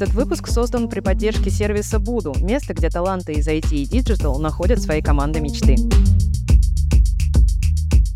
Этот выпуск создан при поддержке сервиса Буду, место, где таланты из IT и Digital находят свои команды мечты.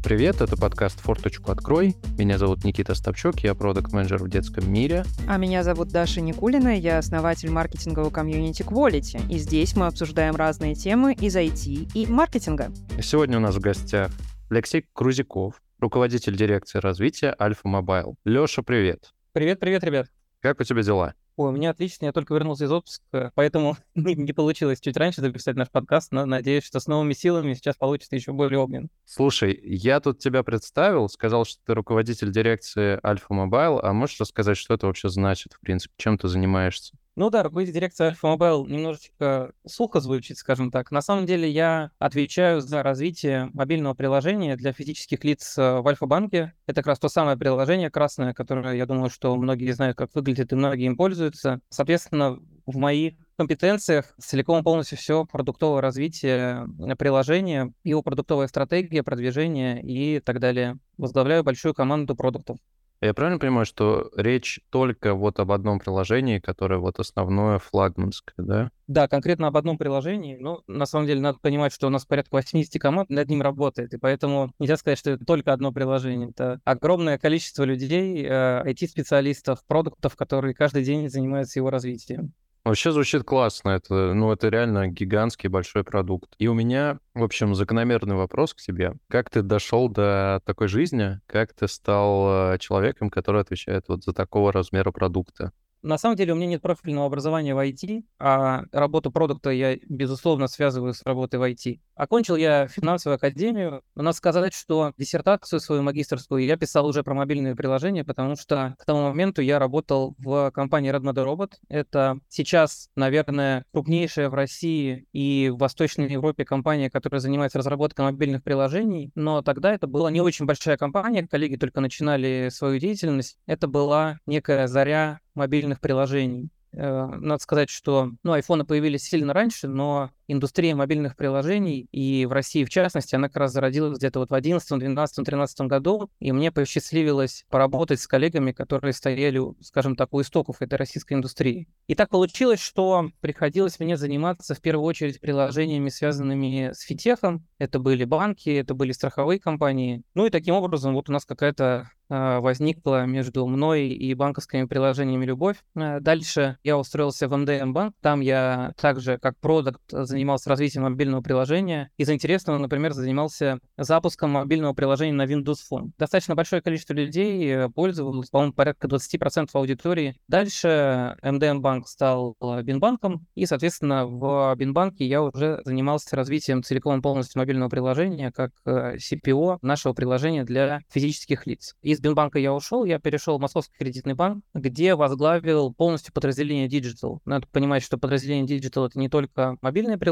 Привет, это подкаст «Форточку открой». Меня зовут Никита Ставчук, я продукт менеджер в детском мире. А меня зовут Даша Никулина, я основатель маркетингового комьюнити Quality. И здесь мы обсуждаем разные темы из IT и маркетинга. Сегодня у нас в гостях Алексей Курзяков, руководитель дирекции развития Альфа Мобайл. Леша, привет. Привет, привет, ребят. Как у тебя дела? Ой, у меня отлично, я только вернулся из отпуска, поэтому не, получилось чуть раньше записать наш подкаст, но надеюсь, что с новыми силами сейчас получится еще более огненно. Слушай, я тут тебя представил, сказал, что ты руководитель дирекции Альфа Мобайл, а можешь рассказать, что это вообще значит, в принципе, чем ты занимаешься? Ну да, руководитель дирекции Альфа Мобайл немножечко сухо звучит, скажем так. На самом деле я отвечаю за развитие мобильного приложения для физических лиц э, в Альфа-банке. Это как раз то самое приложение красное, которое, я думаю, что многие знают, как выглядит, и многие им пользуются. Соответственно, в моих компетенциях целиком полностью все продуктовое развитие э, приложения, его продуктовая стратегия, продвижение и так далее. Возглавляю большую команду продуктов. Я правильно понимаю, что речь только вот об одном приложении, которое вот основное флагманское, да? Да, конкретно об одном приложении. Но на самом деле надо понимать, что у нас порядка 80 команд над ним работает, и поэтому нельзя сказать, что это только одно приложение. Это огромное количество людей, IT-специалистов, э, продуктов, которые каждый день занимаются его развитием. Вообще звучит классно. Это, ну, это реально гигантский большой продукт. И у меня, в общем, закономерный вопрос к тебе. Как ты дошел до такой жизни? Как ты стал э, человеком, который отвечает вот за такого размера продукта? На самом деле у меня нет профильного образования в IT, а работу продукта я, безусловно, связываю с работой в IT. Окончил я финансовую академию. Но надо сказать, что диссертацию свою магистрскую я писал уже про мобильные приложения, потому что к тому моменту я работал в компании Redmode Robot. Это сейчас, наверное, крупнейшая в России и в Восточной Европе компания, которая занимается разработкой мобильных приложений. Но тогда это была не очень большая компания, коллеги только начинали свою деятельность. Это была некая заря мобильных приложений. Э, надо сказать, что ну, айфоны появились сильно раньше, но индустрия мобильных приложений, и в России в частности, она как раз зародилась где-то вот в 11, 12, 13 году, и мне посчастливилось поработать с коллегами, которые стояли, скажем так, у истоков этой российской индустрии. И так получилось, что приходилось мне заниматься в первую очередь приложениями, связанными с фитехом. Это были банки, это были страховые компании. Ну и таким образом вот у нас какая-то а, возникла между мной и банковскими приложениями любовь. А, дальше я устроился в МДМ банк. Там я также как продукт занимался развитием мобильного приложения. Из интересного, например, занимался запуском мобильного приложения на Windows Phone. Достаточно большое количество людей э, пользовалось, по-моему, порядка 20% аудитории. Дальше МДМ банк стал э, Бинбанком, и, соответственно, в Бинбанке я уже занимался развитием целиком полностью мобильного приложения как э, CPO нашего приложения для физических лиц. Из Бинбанка я ушел, я перешел в Московский кредитный банк, где возглавил полностью подразделение Digital. Надо понимать, что подразделение Digital — это не только мобильное приложение,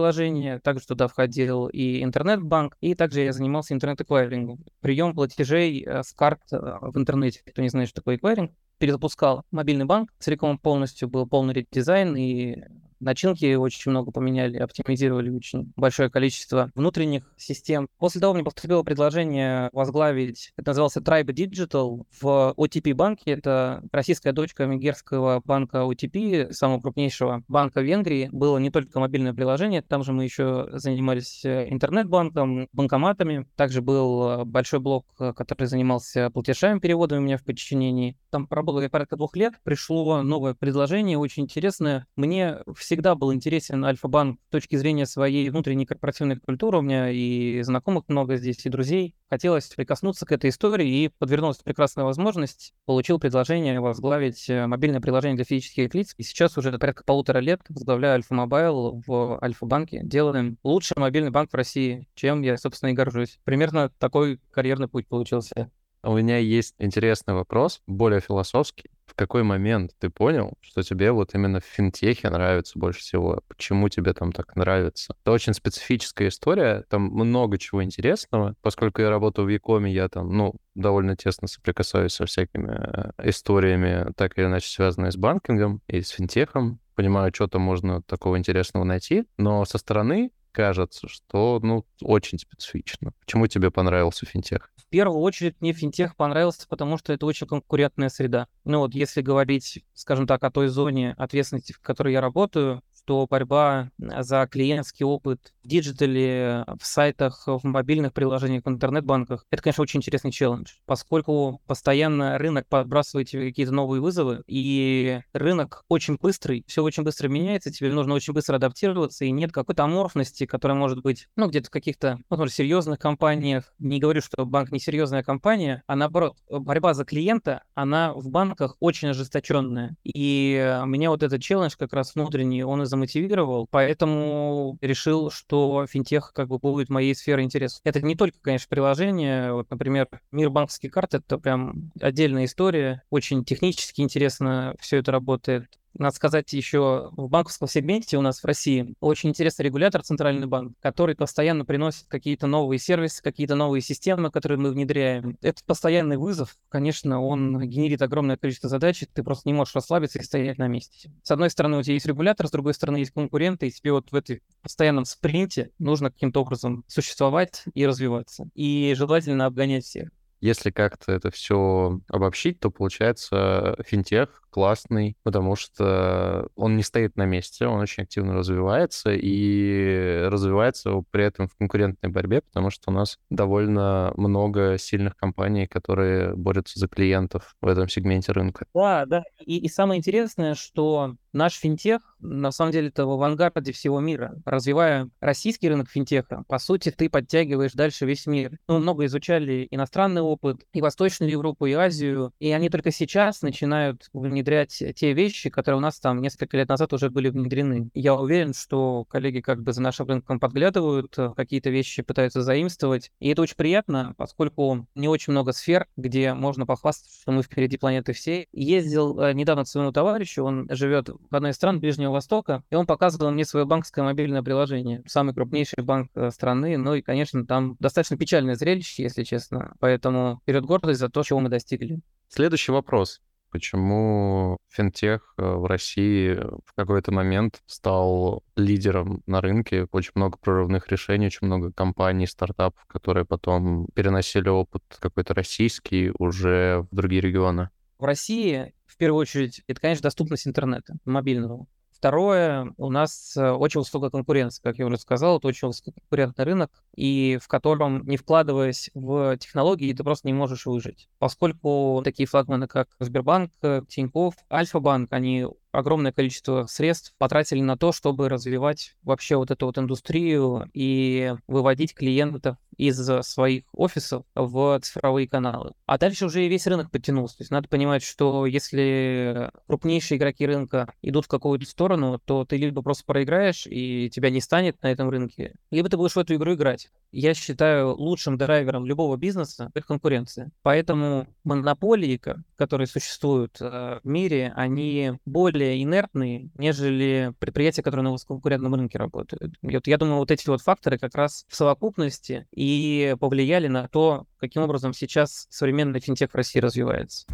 также туда входил и интернет-банк, и также я занимался интернет-эквайрингом. Прием платежей э, с карт э, в интернете. Кто не знает, что такое эквайринг, перезапускал мобильный банк, целиком полностью был полный редизайн, и начинки очень много поменяли, оптимизировали очень большое количество внутренних систем. После того мне поступило предложение возглавить, это назывался Tribe Digital в OTP банке. Это российская дочка венгерского банка OTP, самого крупнейшего банка Венгрии. Было не только мобильное приложение, там же мы еще занимались э, интернет-банком, банкоматами. Также был э, большой блок, э, который занимался платежами, переводами у меня в подчинении. Там поработал я порядка двух лет. Пришло новое предложение, очень интересное. Мне все всегда был интересен Альфа-банк с точки зрения своей внутренней корпоративной культуры. У меня и знакомых много здесь, и друзей. Хотелось прикоснуться к этой истории, и подвернулась прекрасная возможность. Получил предложение возглавить э, мобильное приложение для физических лиц. И сейчас уже порядка полутора лет возглавляю Альфа-мобайл в Альфа-банке. Делаем лучший мобильный банк в России, чем я, собственно, и горжусь. Примерно такой карьерный путь получился. У меня есть интересный вопрос, более философский. В какой момент ты понял, что тебе вот именно в финтехе нравится больше всего? Почему тебе там так нравится? Это очень специфическая история, там много чего интересного. Поскольку я работаю в Якоме, я там, ну, довольно тесно соприкасаюсь со всякими э, историями, так или иначе связанные с банкингом и с финтехом. Понимаю, что-то можно такого интересного найти, но со стороны кажется, что, ну, очень специфично. Почему тебе понравился финтех? В первую очередь мне финтех понравился, потому что это очень конкурентная среда. Ну вот если говорить, скажем так, о той зоне ответственности, в которой я работаю, что борьба за клиентский опыт в digital е, в сайтах, в мобильных приложениях, в интернет-банках, это, конечно, очень интересный челлендж, поскольку постоянно рынок подбрасывает тебе какие-то новые вызовы, и рынок очень быстрый, все очень быстро меняется, тебе нужно очень быстро адаптироваться, и нет какой-то аморфности, которая может быть, ну, где-то в каких-то, возможно, серьезных компаниях. Не говорю, что банк не серьезная компания, а наоборот, борьба за клиента, она в банках очень ожесточенная. И меня вот этот челлендж как раз внутренний, он и замотивировал, поэтому решил, что финтех как бы будет моей сферой интересов. Это не только, конечно, приложение. Вот, например, мир банковских карт — это прям отдельная история. Очень технически интересно все это работает. Надо сказать, еще в банковском сегменте у нас в России очень интересный регулятор, Центральный банк, который постоянно приносит какие-то новые сервисы, какие-то новые системы, которые мы внедряем. Это постоянный вызов. Конечно, он генерит огромное количество задач, ты просто не можешь расслабиться и стоять на месте. С одной стороны, у тебя есть регулятор, с другой стороны, есть конкуренты, и тебе вот в этой постоянном спринте нужно каким-то образом существовать и развиваться. И желательно обгонять всех. Если как-то это все обобщить, то получается финтех классный, потому что он не стоит на месте, он очень активно развивается и развивается при этом в конкурентной борьбе, потому что у нас довольно много сильных компаний, которые борются за клиентов в этом сегменте рынка. Да, да. И, и самое интересное, что наш финтех, на самом деле, это в авангарде всего мира. Развивая российский рынок финтеха, по сути, ты подтягиваешь дальше весь мир. Мы много изучали иностранный опыт, и Восточную Европу, и Азию, и они только сейчас начинают внедрять те вещи, которые у нас там несколько лет назад уже были внедрены. Я уверен, что коллеги как бы за нашим рынком подглядывают, э, какие-то вещи пытаются заимствовать. И это очень приятно, поскольку не очень много сфер, где можно похвастаться, что мы впереди планеты всей. Ездил э, недавно к своему товарищу, он живет в одной из стран Ближнего Востока, и он показывал мне свое банковское мобильное приложение. Самый крупнейший банк э, страны. Ну и, конечно, там достаточно печальное зрелище, если честно. Поэтому вперед гордость за то, чего мы достигли. Следующий вопрос почему финтех э, в России в какой-то момент стал лидером на рынке. Очень много прорывных решений, очень много компаний, стартапов, которые потом переносили опыт какой-то российский уже в другие регионы. В России, в первую очередь, это, конечно, доступность интернета мобильного. Второе, у нас э, очень высокая конкуренция, как я уже сказал, это очень высококонкурентный рынок, и в котором, не вкладываясь в технологии, ты просто не можешь выжить. Поскольку такие флагманы, как Сбербанк, Тинькофф, Альфа-банк, они огромное количество средств потратили на то, чтобы развивать вообще вот эту вот индустрию и выводить клиентов из своих офисов в цифровые каналы. А дальше уже и весь рынок подтянулся. То есть надо понимать, что если крупнейшие игроки рынка идут в какую-то сторону, то ты либо просто проиграешь, и тебя не станет на этом рынке, либо ты будешь в эту игру играть я считаю лучшим драйвером любого бизнеса это конкуренция. Поэтому монополии, которые существуют э, в мире, они более инертные, нежели предприятия, которые на высококонкурентном рынке работают. И вот я думаю, вот эти вот факторы как раз в совокупности и повлияли на то, каким образом сейчас современный финтех в России развивается.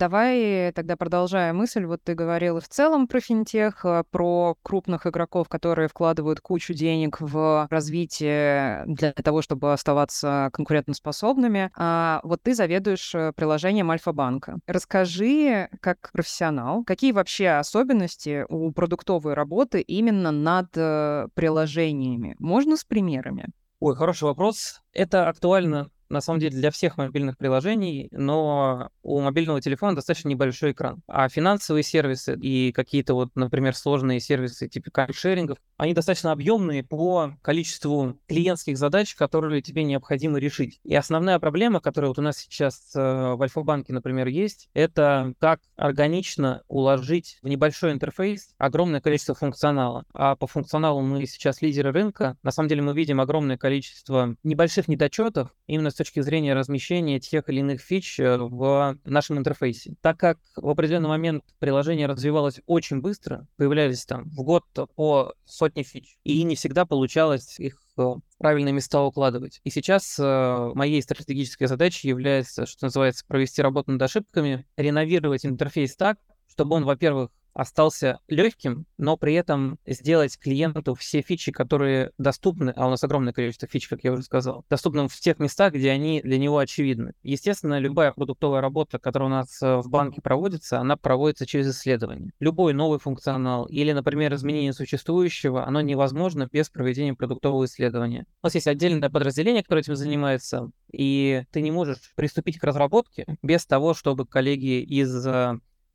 Давай тогда продолжая мысль. Вот ты говорил в целом про финтех, э, про крупных игроков, которые вкладывают кучу денег в развитие для того, чтобы оставаться конкурентоспособными. А вот ты заведуешь э, приложением Альфа-банка. Расскажи, как профессионал, какие вообще особенности у продуктовой работы именно над э, приложениями? Можно с примерами? Ой, хороший вопрос. Это актуально на самом деле для всех мобильных приложений, но у мобильного телефона достаточно небольшой экран. А финансовые сервисы и какие-то вот, например, сложные сервисы типа каршерингов, они достаточно объемные по количеству клиентских задач, которые тебе необходимо решить. И основная проблема, которая вот у нас сейчас э, в Альфа-банке, например, есть, это как органично уложить в небольшой интерфейс огромное количество функционала. А по функционалу мы сейчас лидеры рынка. На самом деле мы видим огромное количество небольших недочетов именно с точки зрения размещения тех или иных фич э, в нашем интерфейсе. Так как в определенный момент приложение развивалось очень быстро, появлялись там в год по сотни фич, и не всегда получалось их э, в правильные места укладывать. И сейчас э, моей стратегической задачей является, что называется, провести работу над ошибками, реновировать интерфейс так, чтобы он, во-первых, остался легким, но при этом сделать клиенту все фичи, которые доступны, а у нас огромное количество фич, как я уже сказал, доступны в тех местах, где они для него очевидны. Естественно, любая продуктовая работа, которая у нас э, в банке проводится, она проводится через исследование. Любой новый функционал или, например, изменение существующего, оно невозможно без проведения продуктового исследования. У нас есть отдельное подразделение, которое этим занимается, и ты не можешь приступить к разработке без того, чтобы коллеги из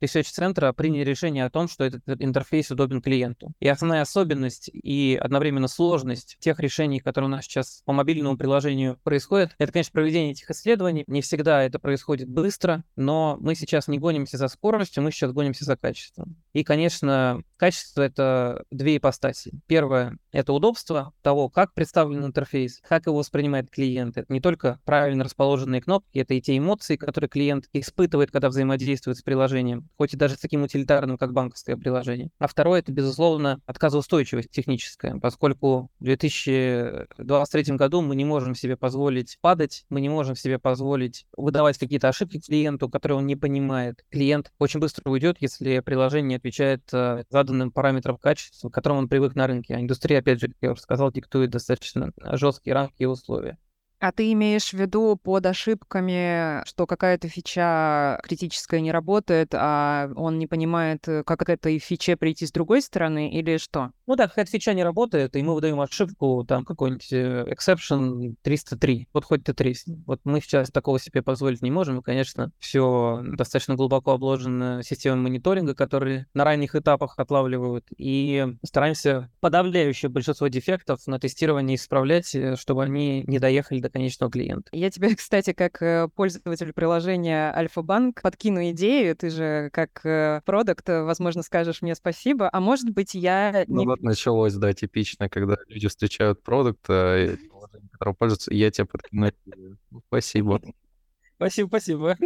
э, Research-центра приняли решение о том, что этот интерфейс удобен клиенту. И основная особенность и одновременно сложность тех решений, которые у нас сейчас по мобильному приложению происходят, это, конечно, проведение этих исследований. Не всегда это происходит быстро, но мы сейчас не гонимся за скоростью, мы сейчас гонимся за качеством. И, конечно, качество — это две ипостаси. Первое — это удобство того, как представлен интерфейс, как его воспринимает клиент. Это не только правильно расположенные кнопки, это и те эмоции, которые клиент испытывает, когда взаимодействует с приложением хоть и даже с таким утилитарным, как банковское приложение. А второе — это, безусловно, отказоустойчивость техническая, поскольку в 2023 году мы не можем себе позволить падать, мы не можем себе позволить выдавать какие-то ошибки клиенту, которые он не понимает. Клиент очень быстро уйдет, если приложение не отвечает э, заданным параметрам качества, к которым он привык на рынке. А индустрия, опять же, как я уже сказал, диктует достаточно жесткие рамки и условия. А ты имеешь в виду под ошибками, что какая-то фича критическая не работает, а он не понимает, э, как к этой фиче прийти с другой стороны, или что? Ну да, какая-то фича не работает, и мы выдаем ошибку, там, какой-нибудь э, exception 303. Вот хоть ты тресни. Вот мы сейчас такого себе позволить не можем, и, конечно, все достаточно глубоко обложено системой мониторинга, которые на ранних этапах отлавливают, и стараемся подавляющее большинство дефектов на тестировании исправлять, э, чтобы они не доехали до конечного клиента. Я тебе, кстати, как э, пользователь приложения Альфа-Банк подкину идею. Ты же как продукт, возможно, скажешь мне спасибо. А может быть, я... Ну не... вот началось, да, типично, когда люди встречают продукт, которым пользуются, я тебе подкину Спасибо. Спасибо, спасибо.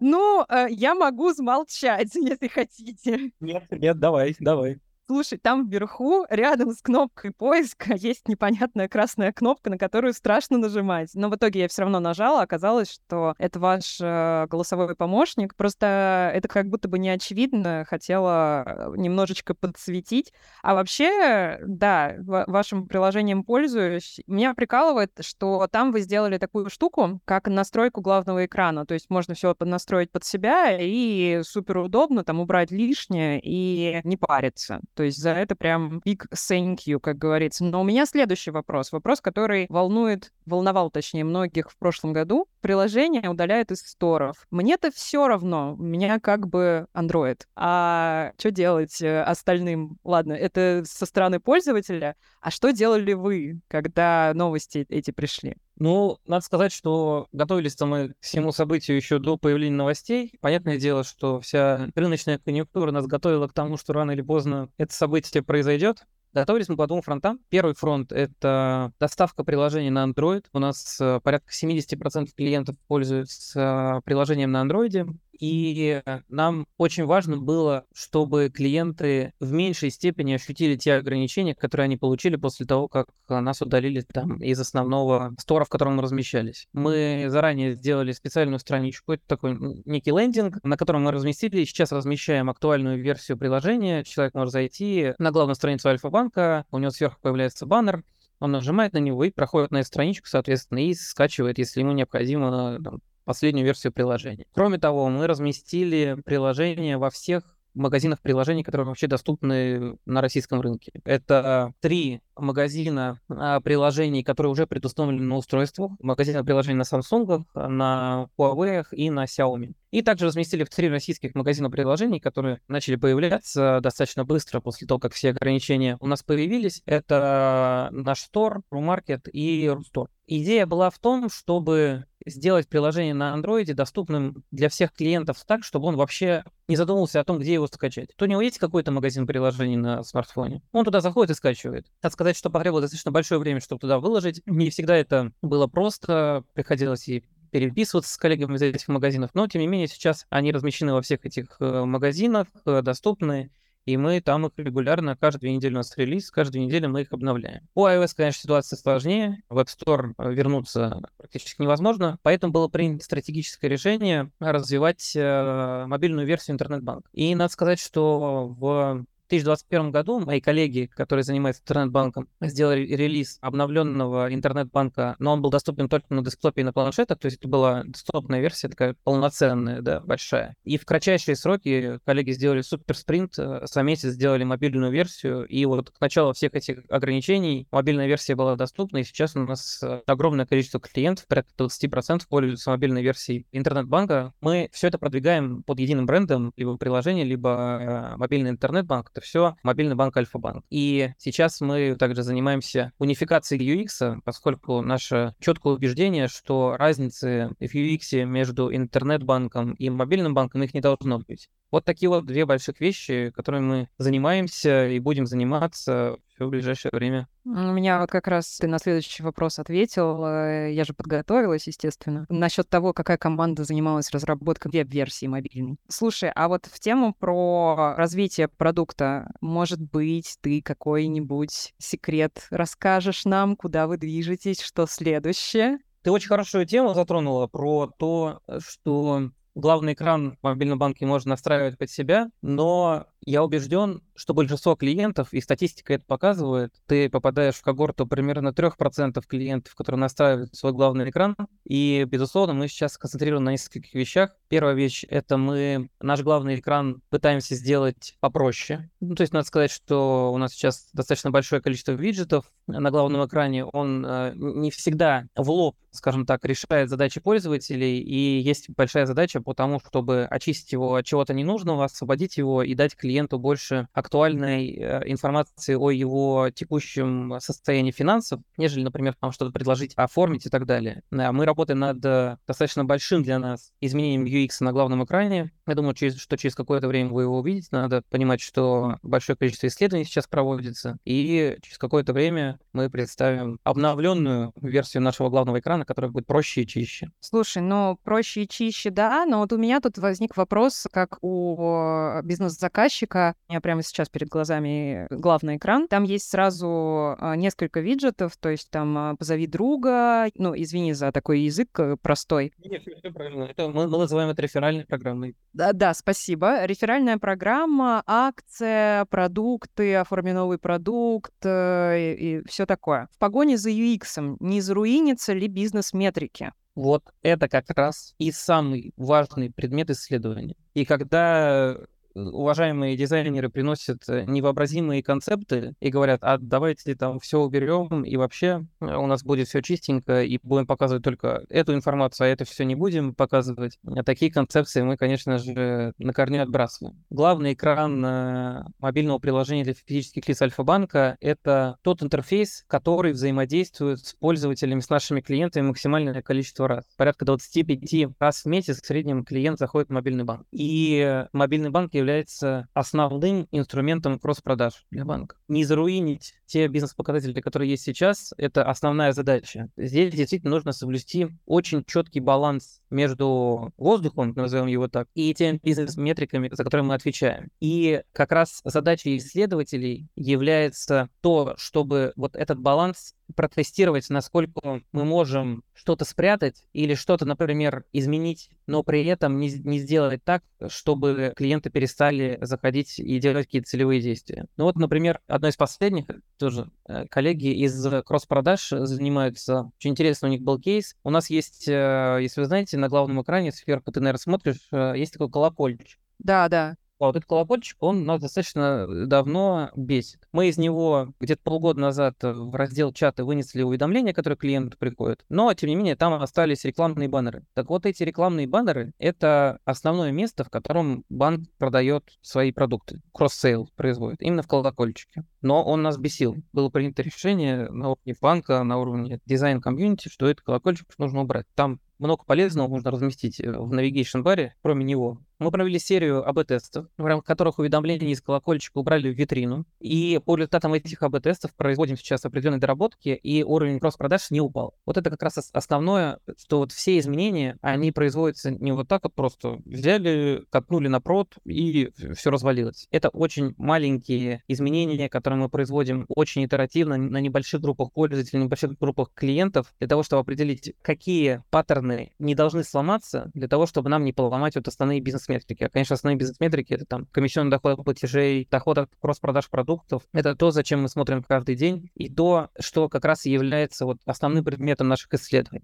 ну, я могу замолчать, если хотите. Нет, нет, давай, давай. Слушай, там вверху, рядом с кнопкой поиска, есть непонятная красная кнопка, на которую страшно нажимать. Но в итоге я все равно нажала, оказалось, что это ваш э, голосовой помощник. Просто это как будто бы не очевидно, хотела э, немножечко подсветить. А вообще, да, вашим приложением пользуюсь. Меня прикалывает, что там вы сделали такую штуку, как настройку главного экрана. То есть можно все настроить под себя и супер удобно там убрать лишнее и не париться. То есть за это прям big thank you, как говорится. Но у меня следующий вопрос. Вопрос, который волнует, волновал, точнее, многих в прошлом году. Приложение удаляют из сторов. Мне-то все равно. У меня как бы Android. А что делать э, остальным? Ладно, это со стороны пользователя. А что делали вы, когда новости эти пришли? Ну, надо сказать, что готовились-то мы к всему событию еще до появления новостей. Понятное дело, что вся рыночная конъюнктура нас готовила к тому, что рано или поздно это событие произойдет. Готовились мы по двум фронтам. Первый фронт — это доставка приложений на Android. У нас э, порядка 70% клиентов пользуются приложением на Android. И нам очень важно было, чтобы клиенты в меньшей степени ощутили те ограничения, которые они получили после того, как нас удалили там из основного стора, в котором мы размещались. Мы заранее сделали специальную страничку, это такой некий лендинг, на котором мы разместили, сейчас размещаем актуальную версию приложения. Человек может зайти на главную страницу Альфа-банка, у него сверху появляется баннер, он нажимает на него и проходит на эту страничку, соответственно, и скачивает, если ему необходимо там, последнюю версию приложения. Кроме того, мы разместили приложение во всех магазинах приложений, которые вообще доступны на российском рынке. Это три магазина а, приложений, которые уже предустановлены на устройствах. Магазины приложений на Samsung, на Huawei и на Xiaomi. И также разместили в три российских магазина приложений, которые начали появляться достаточно быстро после того, как все ограничения у нас появились. Это наш Store, RuMarket и RuStore. Идея была в том, чтобы сделать приложение на Android доступным для всех клиентов так, чтобы он вообще не задумывался о том, где его скачать. То у него есть какой-то магазин приложений на смартфоне, он туда заходит и скачивает. Надо сказать, что потребовалось достаточно большое время, чтобы туда выложить. Не всегда это было просто, приходилось и переписываться с коллегами из этих магазинов, но тем не менее сейчас они размещены во всех этих э, магазинах, э, доступны, и мы там их регулярно, каждую две недели у нас релиз, каждую неделю мы их обновляем. По iOS, конечно, ситуация сложнее, в App Store э, вернуться практически невозможно, поэтому было принято стратегическое решение развивать э, мобильную версию интернет-банка. И надо сказать, что в 2021 году мои коллеги, которые занимаются интернет-банком, сделали релиз обновленного интернет-банка, но он был доступен только на десктопе и на планшетах, то есть это была десктопная версия, такая полноценная, да, большая. И в кратчайшие сроки коллеги сделали супер спринт, э, за месяц сделали мобильную версию, и вот к началу всех этих ограничений мобильная версия была доступна, и сейчас у нас э, огромное количество клиентов, порядка 20% пользуются мобильной версией интернет-банка. Мы все это продвигаем под единым брендом, либо приложение, либо э, мобильный интернет-банк все мобильный банк Альфа-банк. И сейчас мы также занимаемся унификацией UX, поскольку наше четкое убеждение, что разницы в UX между интернет-банком и мобильным банком их не должно быть. Вот такие вот две больших вещи, которыми мы занимаемся и будем заниматься в ближайшее время. У меня вот как раз ты на следующий вопрос ответил. Э, я же подготовилась, естественно, насчет того, какая команда занималась разработкой веб-версии мобильной. Слушай, а вот в тему про развитие продукта, может быть, ты какой-нибудь секрет расскажешь нам, куда вы движетесь, что следующее? Ты очень хорошую тему затронула про то, что главный экран в мобильном банке можно настраивать под себя, но я убежден, что большинство клиентов, и статистика это показывает, ты попадаешь в когорту примерно 3% клиентов, которые настраивают свой главный экран. И, безусловно, мы сейчас концентрируем на нескольких вещах. Первая вещь — это мы наш главный экран пытаемся сделать попроще. Ну, то есть надо сказать, что у нас сейчас достаточно большое количество виджетов на главном экране. Он э, не всегда в лоб, скажем так, решает задачи пользователей, и есть большая задача по тому, чтобы очистить его от чего-то ненужного, освободить его и дать клиенту клиенту больше актуальной э, информации о его текущем состоянии финансов, нежели, например, там что-то предложить, оформить и так далее. Мы работаем над э, достаточно большим для нас изменением UX на главном экране. Я думаю, через, что через какое-то время вы его увидите. Надо понимать, что большое количество исследований сейчас проводится, и через какое-то время мы представим обновленную версию нашего главного экрана, которая будет проще и чище. Слушай, ну проще и чище, да, но вот у меня тут возник вопрос, как у бизнес-заказчика, заказчика. У меня прямо сейчас перед глазами главный экран. Там есть сразу а, несколько виджетов, то есть там а, «позови друга», ну, извини за такой язык э, простой. Нет, все правильно. Это мы, мы называем это реферальной программой. Да, да, спасибо. Реферальная программа, акция, продукты, оформи новый продукт э, и, и все такое. В погоне за UX не заруинится ли бизнес-метрики? Вот это как раз и самый важный предмет исследования. И когда уважаемые дизайнеры приносят э, невообразимые концепты и говорят, а давайте там все уберем, и вообще э, у нас будет все чистенько, и будем показывать только эту информацию, а это все не будем показывать. А такие концепции мы, конечно же, на корню отбрасываем. Главный экран э, мобильного приложения для физических лиц Альфа-банка — это тот интерфейс, который взаимодействует с пользователями, с нашими клиентами максимальное количество раз. Порядка 25 раз в месяц в среднем клиент заходит в мобильный банк. И мобильный банк является основным инструментом кросс-продаж для банка. Не заруинить те бизнес-показатели, которые есть сейчас, это основная задача. Здесь действительно нужно соблюсти очень четкий баланс между воздухом, назовем его так, и теми бизнес-метриками, за которые мы отвечаем. И как раз задача исследователей является то, чтобы вот этот баланс протестировать, насколько мы можем что-то спрятать или что-то, например, изменить, но при этом не, не сделать так, чтобы клиенты перестали заходить и делать какие-то целевые действия. Ну вот, например, одно из последних, тоже э, коллеги из кросс-продаж занимаются, очень интересно, у них был кейс. У нас есть, э, если вы знаете, на главном экране, сверху ты, наверное, смотришь, э, есть такой колокольчик. Да, да. Вот этот колокольчик, он нас достаточно э, давно бесит. Мы из него где-то полгода назад в раздел чата вынесли уведомления, которые клиенту приходят, но, тем не менее, там остались рекламные баннеры. Так вот, эти рекламные баннеры — это основное место, в котором банк продает свои продукты, cross-sale производит, именно в колокольчике. Но он нас бесил. Было принято решение на уровне банка, на уровне дизайн-комьюнити, что этот колокольчик нужно убрать. Там много полезного можно разместить э, в Navigation баре, кроме него. Мы провели серию АБ-тестов, в рамках которых уведомления из колокольчика убрали в витрину. И по результатам этих АБ-тестов производим сейчас определенные доработки, и уровень кросс-продаж не упал. Вот это как раз основное, что вот все изменения, они производятся не вот так вот просто. Взяли, катнули на прод, и все развалилось. Это очень маленькие изменения, которые мы производим очень итеративно на небольших группах пользователей, на небольших группах клиентов, для того, чтобы определить, какие паттерны не должны сломаться, для того, чтобы нам не поломать вот основные бизнес бизнес-метрики. А, конечно, основные бизнес-метрики — это там комиссионный доход платежей, доход от кросс-продаж продуктов. Это то, зачем мы смотрим каждый день, и то, что как раз является вот основным предметом наших исследований.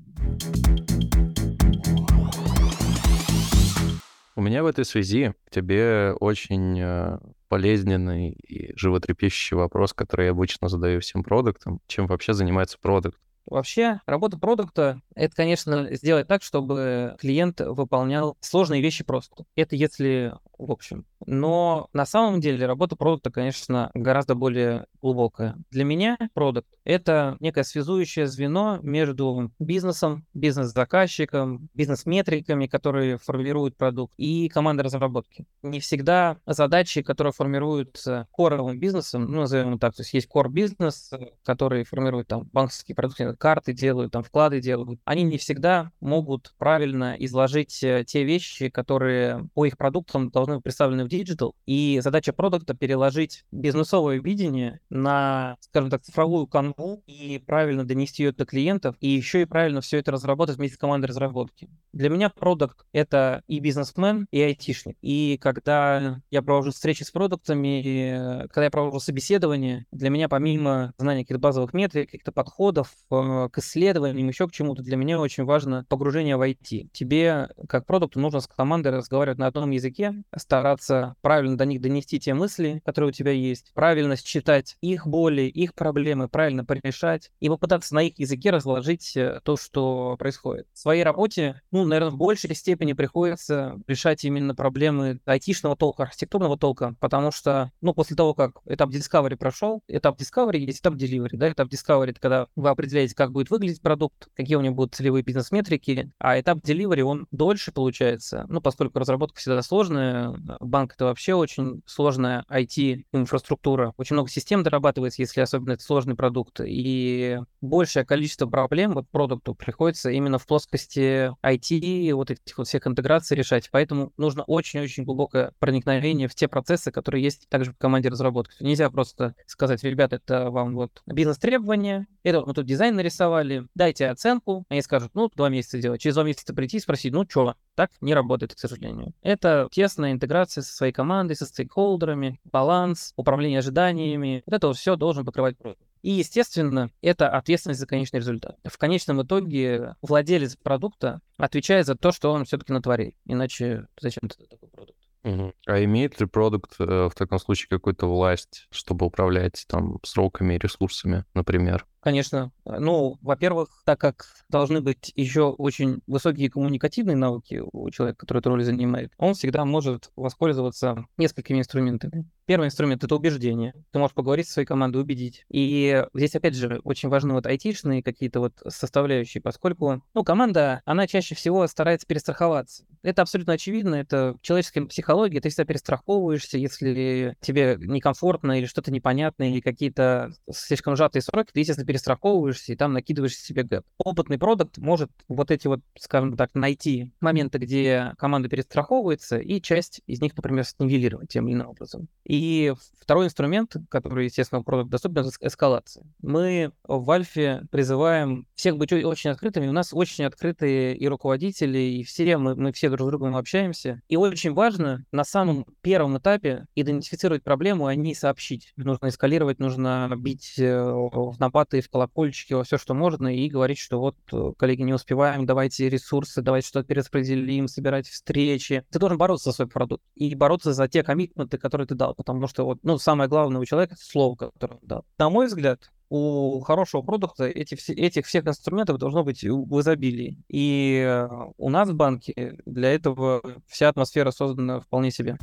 У меня в этой связи к тебе очень э, болезненный и животрепещущий вопрос, который я обычно задаю всем продуктам. Чем вообще занимается продукт? Вообще, работа продукта — это, конечно, сделать так, чтобы клиент выполнял сложные вещи просто. Это если в общем. Но на самом деле работа продукта, конечно, гораздо более глубокая. Для меня продукт — это некое связующее звено между бизнесом, бизнес-заказчиком, бизнес-метриками, которые формируют продукт, и командой разработки. Не всегда задачи, которые формируются коровым бизнесом, ну, назовем так, то есть есть core-бизнес, который формирует там банковские продукты, карты делают, там вклады делают, они не всегда могут правильно изложить э, те вещи, которые по их продуктам должны быть представлены в digital, и задача продукта переложить бизнесовое видение на, скажем так, цифровую канву и правильно донести ее до клиентов, и еще и правильно все это разработать вместе с командой разработки. Для меня продукт — это и бизнесмен, и айтишник. И когда я провожу встречи с продуктами, когда я провожу собеседование, для меня помимо знания каких-то базовых метрик, каких-то подходов э, к исследованиям, еще к чему-то, для меня очень важно погружение в IT. Тебе, как продукту, нужно с командой разговаривать на одном языке, стараться правильно до них донести те мысли, которые у тебя есть, правильно считать их боли, их проблемы, правильно порешать и попытаться на их языке разложить э, то, что происходит. В своей работе, ну, наверное, в большей степени приходится решать именно проблемы айтишного толка, архитектурного толка, потому что, ну, после того, как этап Discovery прошел, этап Discovery есть этап Delivery, да, этап Discovery — это когда вы определяете, как будет выглядеть продукт, какие у него будут целевые бизнес-метрики, а этап Delivery, он дольше получается, ну, поскольку разработка всегда сложная, банк это вообще очень сложная IT-инфраструктура. Очень много систем дорабатывается, если особенно это сложный продукт. И большее количество проблем вот продукту приходится именно в плоскости IT, вот этих вот всех интеграций решать. Поэтому нужно очень-очень глубокое проникновение в те процессы, которые есть также в команде разработки. Нельзя просто сказать, ребята, это вам вот бизнес-требования, это вот мы тут дизайн нарисовали, дайте оценку. Они скажут, ну, два месяца делать. Через два месяца прийти и спросить, ну, что, так не работает, к сожалению. Это тесная интеграция со своей командой, со стейкхолдерами, баланс, управление ожиданиями. Вот это все должен покрывать продукт. И, естественно, это ответственность за конечный результат. В конечном итоге владелец продукта отвечает за то, что он все-таки натворил. Иначе зачем это такой продукт? Угу. А имеет ли продукт э, в таком случае какую-то власть, чтобы управлять там сроками и ресурсами, например? Конечно. Ну, во-первых, так как должны быть еще очень высокие коммуникативные навыки у человека, который эту роль занимает, он всегда может воспользоваться несколькими инструментами. Первый инструмент — это убеждение. Ты можешь поговорить со своей командой, убедить. И здесь, опять же, очень важны вот айтишные какие-то вот составляющие, поскольку, ну, команда, она чаще всего старается перестраховаться. Это абсолютно очевидно, это человеческая психология, ты всегда перестраховываешься, если тебе некомфортно или что-то непонятно, или какие-то слишком сжатые сроки, ты, естественно, перестраховываешься и там накидываешь себе гэп. Опытный продукт может вот эти вот, скажем так, найти моменты, где команда перестраховывается, и часть из них, например, снивелировать тем или иным образом. И второй инструмент, который, естественно, продукт доступен, это эскалация. Мы в Альфе призываем всех быть очень открытыми. У нас очень открытые и руководители, и все, мы, мы все друг с другом общаемся. И очень важно на самом первом этапе идентифицировать проблему, а не сообщить. Нужно эскалировать, нужно бить э, в в колокольчики, во все, что можно, и говорить, что вот, э, коллеги, не успеваем, давайте ресурсы, давайте что-то перераспределим, собирать встречи. Ты должен бороться за свой продукт и бороться за те коммитменты, которые ты дал потому что вот, ну, самое главное у человека — слово, которое он дал. На мой взгляд, у хорошего продукта эти, этих всех инструментов должно быть в изобилии. И э, у нас в банке для этого вся атмосфера создана вполне себе.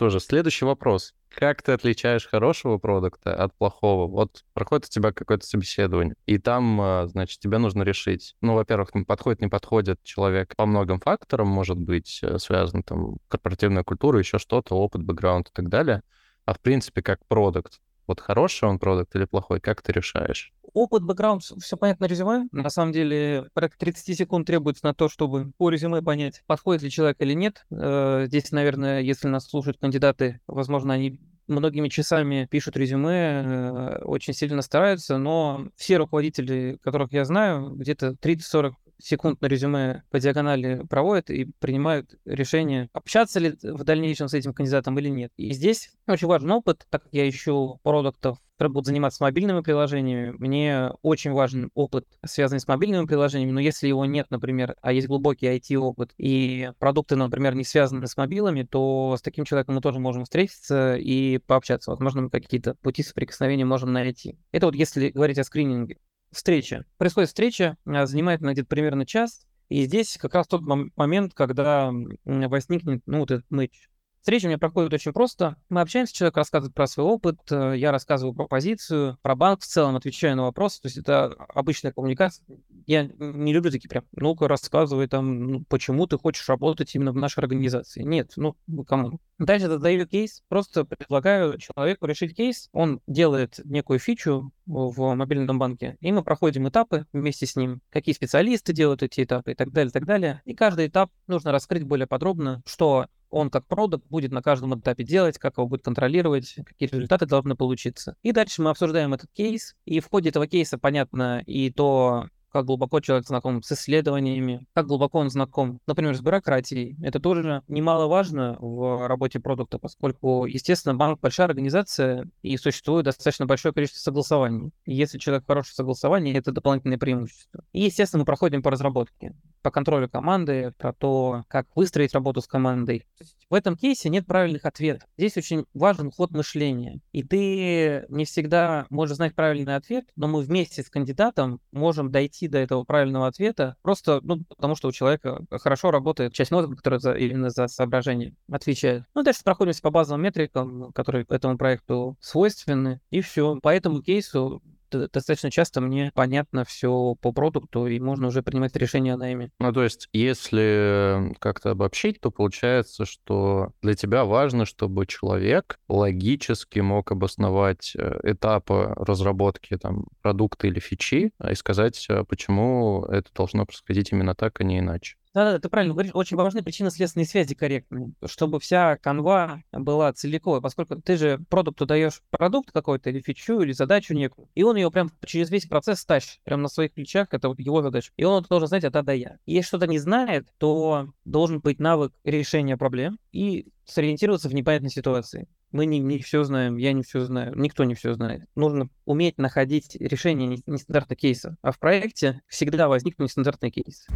Что же, следующий вопрос. Как ты отличаешь хорошего продукта от плохого? Вот проходит у тебя какое-то собеседование, и там, а, значит, тебе нужно решить, ну, во-первых, подходит, не подходит человек по многим факторам, может быть, э, связан там корпоративная культура, еще что-то, опыт, бэкграунд и так далее. А в принципе, как продукт, вот хороший он продукт или плохой, как ты решаешь? Опыт, бэкграунд, все понятно резюме. На самом деле, порядка 30 секунд требуется на то, чтобы по резюме понять, подходит ли человек или нет. Э, здесь, наверное, если нас слушают кандидаты, возможно, они многими часами пишут резюме, э, очень сильно стараются, но все руководители, которых я знаю, где-то 30-40 секунд на резюме по диагонали проводят и принимают решение, общаться ли в дальнейшем с этим кандидатом или нет. И здесь очень важен опыт, так как я ищу продуктов, которые будут заниматься мобильными приложениями. Мне очень важен опыт, связанный с мобильными приложениями, но если его нет, например, а есть глубокий IT-опыт, и продукты, например, не связаны с мобилами, то с таким человеком мы тоже можем встретиться и пообщаться. Возможно, мы какие-то пути соприкосновения можем найти. Это вот если говорить о скрининге встреча. Происходит встреча, а, занимает она где-то примерно час, и здесь как раз тот момент, когда возникнет, ну, вот этот мэч. Встреча у меня проходит очень просто. Мы общаемся, человек рассказывает про свой опыт, э, я рассказываю про позицию, про банк в целом, отвечаю на вопросы. То есть это обычная коммуникация. Я не люблю такие прям, ну-ка, рассказывай там, ну, почему ты хочешь работать именно в нашей организации. Нет, ну, кому? Дальше задаю кейс, просто предлагаю человеку решить кейс. Он делает некую фичу в мобильном банке, и мы проходим этапы вместе с ним, какие специалисты делают эти этапы и так далее, и так далее. И каждый этап нужно раскрыть более подробно, что он как продукт будет на каждом этапе делать, как его будет контролировать, какие результаты должны получиться. И дальше мы обсуждаем этот кейс, и в ходе этого кейса понятно и то, как глубоко человек знаком с исследованиями, как глубоко он знаком, например, с бюрократией. Это тоже немаловажно в работе продукта, поскольку, естественно, банк большая организация и существует достаточно большое количество согласований. И если человек хороший в согласовании, это дополнительное преимущество. И, естественно, мы проходим по разработке по контролю команды, про то, как выстроить работу с командой. В этом кейсе нет правильных ответов. Здесь очень важен ход мышления. И ты не всегда можешь знать правильный ответ, но мы вместе с кандидатом можем дойти до этого правильного ответа просто ну, потому, что у человека хорошо работает часть мозга, которая за, именно за соображение отвечает. Ну, дальше проходимся по базовым метрикам, которые этому проекту свойственны, и все. По этому кейсу достаточно часто мне понятно все по продукту, и можно уже принимать решение о найме. Ну, то есть, если как-то обобщить, то получается, что для тебя важно, чтобы человек логически мог обосновать э, этапы разработки там, продукта или фичи и сказать, э, почему это должно происходить именно так, а не иначе. Да-да, ты правильно говоришь, очень важны причинно-следственные связи корректные, чтобы вся канва была целиковой, поскольку ты же продукту даешь продукт какой-то или фичу, или задачу некую, и он ее прям через весь процесс тащит, прям на своих плечах, это вот его задача. И он должен знать от А до Я. Если что-то не знает, то должен быть навык решения проблем и сориентироваться в непонятной ситуации. Мы не, не все знаем, я не все знаю, никто не все знает. Нужно уметь находить решение нестандартного кейса. А в проекте всегда возникнут нестандартные кейсы.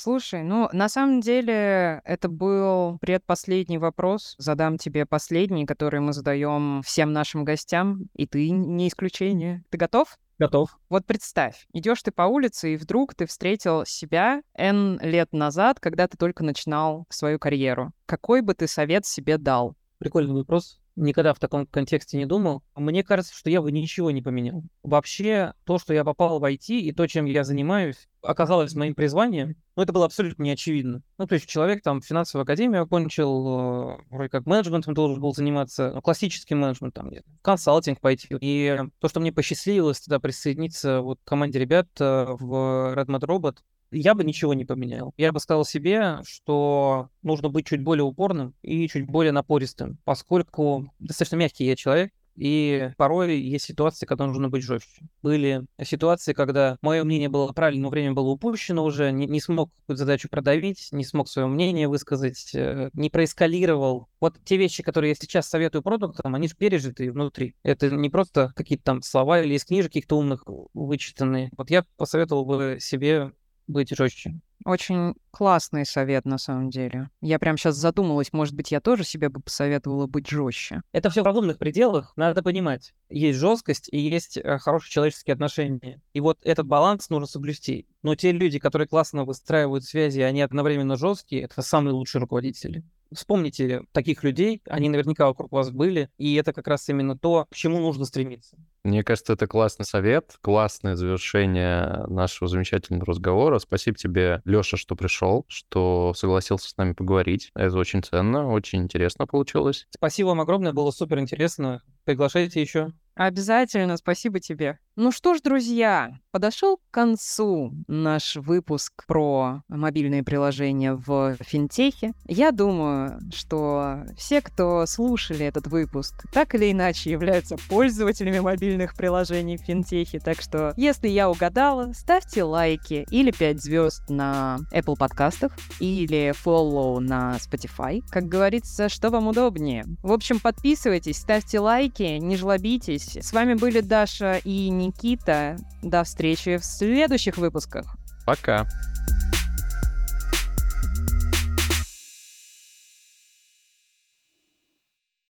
Слушай, ну, на самом деле, это был предпоследний вопрос. Задам тебе последний, который мы задаем всем нашим гостям, и ты не исключение. Ты готов? Готов. Вот представь, идешь ты по улице, и вдруг ты встретил себя N лет назад, когда ты только начинал свою карьеру. Какой бы ты совет себе дал? Прикольный вопрос никогда в таком контексте не думал. Мне кажется, что я бы ничего не поменял. Вообще, то, что я попал в IT и то, чем я занимаюсь, оказалось моим призванием, ну, это было абсолютно не очевидно. Ну, то есть человек там финансовую академию окончил, э, вроде как менеджментом должен был заниматься, ну, классическим менеджментом, консалтинг пойти. И то, что мне посчастливилось тогда присоединиться вот к команде ребят э, в Redmond Robot, я бы ничего не поменял. Я бы сказал себе, что нужно быть чуть более упорным и чуть более напористым, поскольку достаточно мягкий я человек, и порой есть ситуации, когда нужно быть жестче. Были ситуации, когда мое мнение было правильно, но время было упущено уже, не, не смог какую-то задачу продавить, не смог свое мнение высказать, э, не проэскалировал. Вот те вещи, которые я сейчас советую продуктам, они же пережиты внутри. Это не просто какие-то там слова или из книжек каких-то умных вычитанные. Вот я посоветовал бы себе быть жестче. Очень классный совет, на самом деле. Я прям сейчас задумалась, может быть, я тоже себе бы посоветовала быть жестче. Это все в разумных пределах, надо понимать. Есть жесткость и есть э, хорошие человеческие отношения. И вот этот баланс нужно соблюсти. Но те люди, которые классно выстраивают связи, они одновременно жесткие, это самые лучшие руководители. Вспомните таких людей, они наверняка вокруг вас были, и это как раз именно то, к чему нужно стремиться. Мне кажется, это классный совет, классное завершение нашего замечательного разговора. Спасибо тебе, Леша, что пришел, что согласился с нами поговорить. Это очень ценно, очень интересно получилось. Спасибо вам огромное, было супер интересно. Приглашайте еще. Обязательно, спасибо тебе. Ну что ж, друзья, подошел к концу наш выпуск про мобильные приложения в финтехе. Я думаю, что все, кто слушали этот выпуск, так или иначе являются пользователями мобильных приложений в финтехе. Так что, если я угадала, ставьте лайки или 5 звезд на Apple подкастах или follow на Spotify. Как говорится, что вам удобнее. В общем, подписывайтесь, ставьте лайки, не жлобитесь. С вами были Даша и Никита. До встречи в следующих выпусках. Пока.